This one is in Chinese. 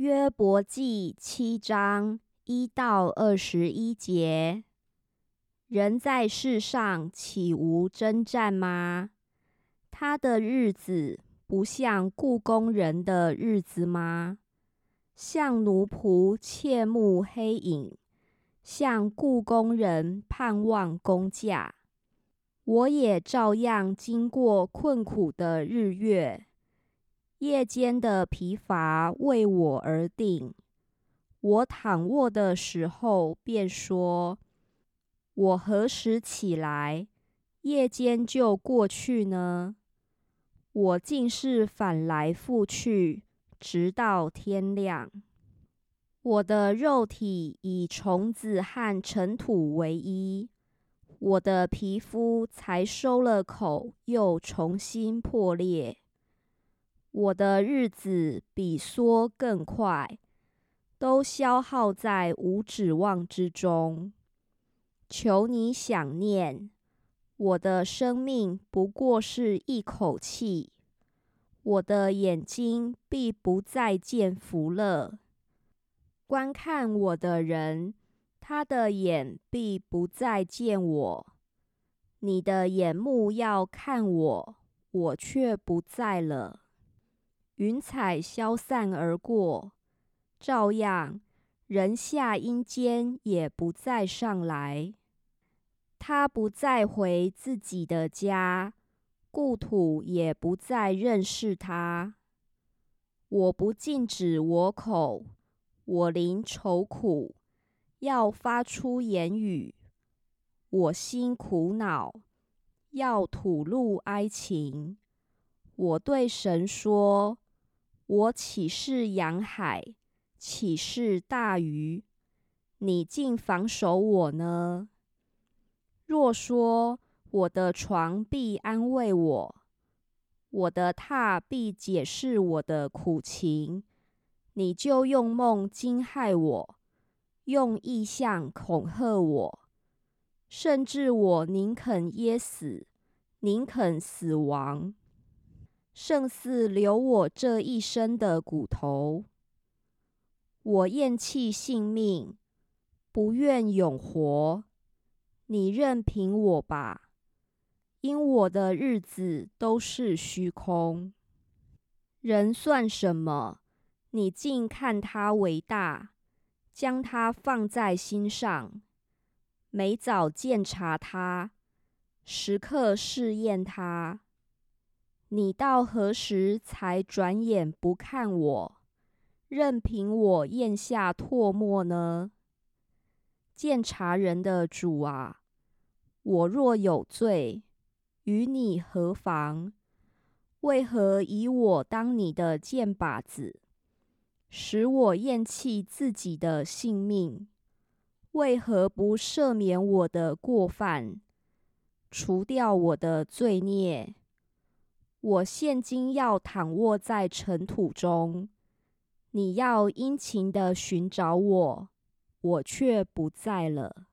约伯记七章一到二十一节：人在世上岂无征战吗？他的日子不像故宫人的日子吗？像奴仆切慕黑影，像故宫人盼望工价。我也照样经过困苦的日月。夜间的疲乏为我而定，我躺卧的时候便说：“我何时起来，夜间就过去呢？我竟是反来覆去，直到天亮。我的肉体以虫子和尘土为衣，我的皮肤才收了口，又重新破裂。”我的日子比梭更快，都消耗在无指望之中。求你想念我的生命，不过是一口气。我的眼睛必不再见福乐，观看我的人，他的眼必不再见我。你的眼目要看我，我却不在了。云彩消散而过，照样人下阴间也不再上来。他不再回自己的家，故土也不再认识他。我不禁止我口，我临愁苦，要发出言语。我心苦恼，要吐露哀情。我对神说。我岂是洋海，岂是大鱼？你竟防守我呢？若说我的床必安慰我，我的榻必解释我的苦情，你就用梦惊骇我，用意象恐吓我，甚至我宁肯噎死，宁肯死亡。胜似留我这一生的骨头。我厌弃性命，不愿永活。你任凭我吧，因我的日子都是虚空。人算什么？你竟看他为大，将他放在心上，每早检查他，时刻试验他。你到何时才转眼不看我，任凭我咽下唾沫呢？鉴察人的主啊，我若有罪，与你何妨？为何以我当你的箭靶子，使我厌弃自己的性命？为何不赦免我的过犯，除掉我的罪孽？我现今要躺卧在尘土中，你要殷勤的寻找我，我却不在了。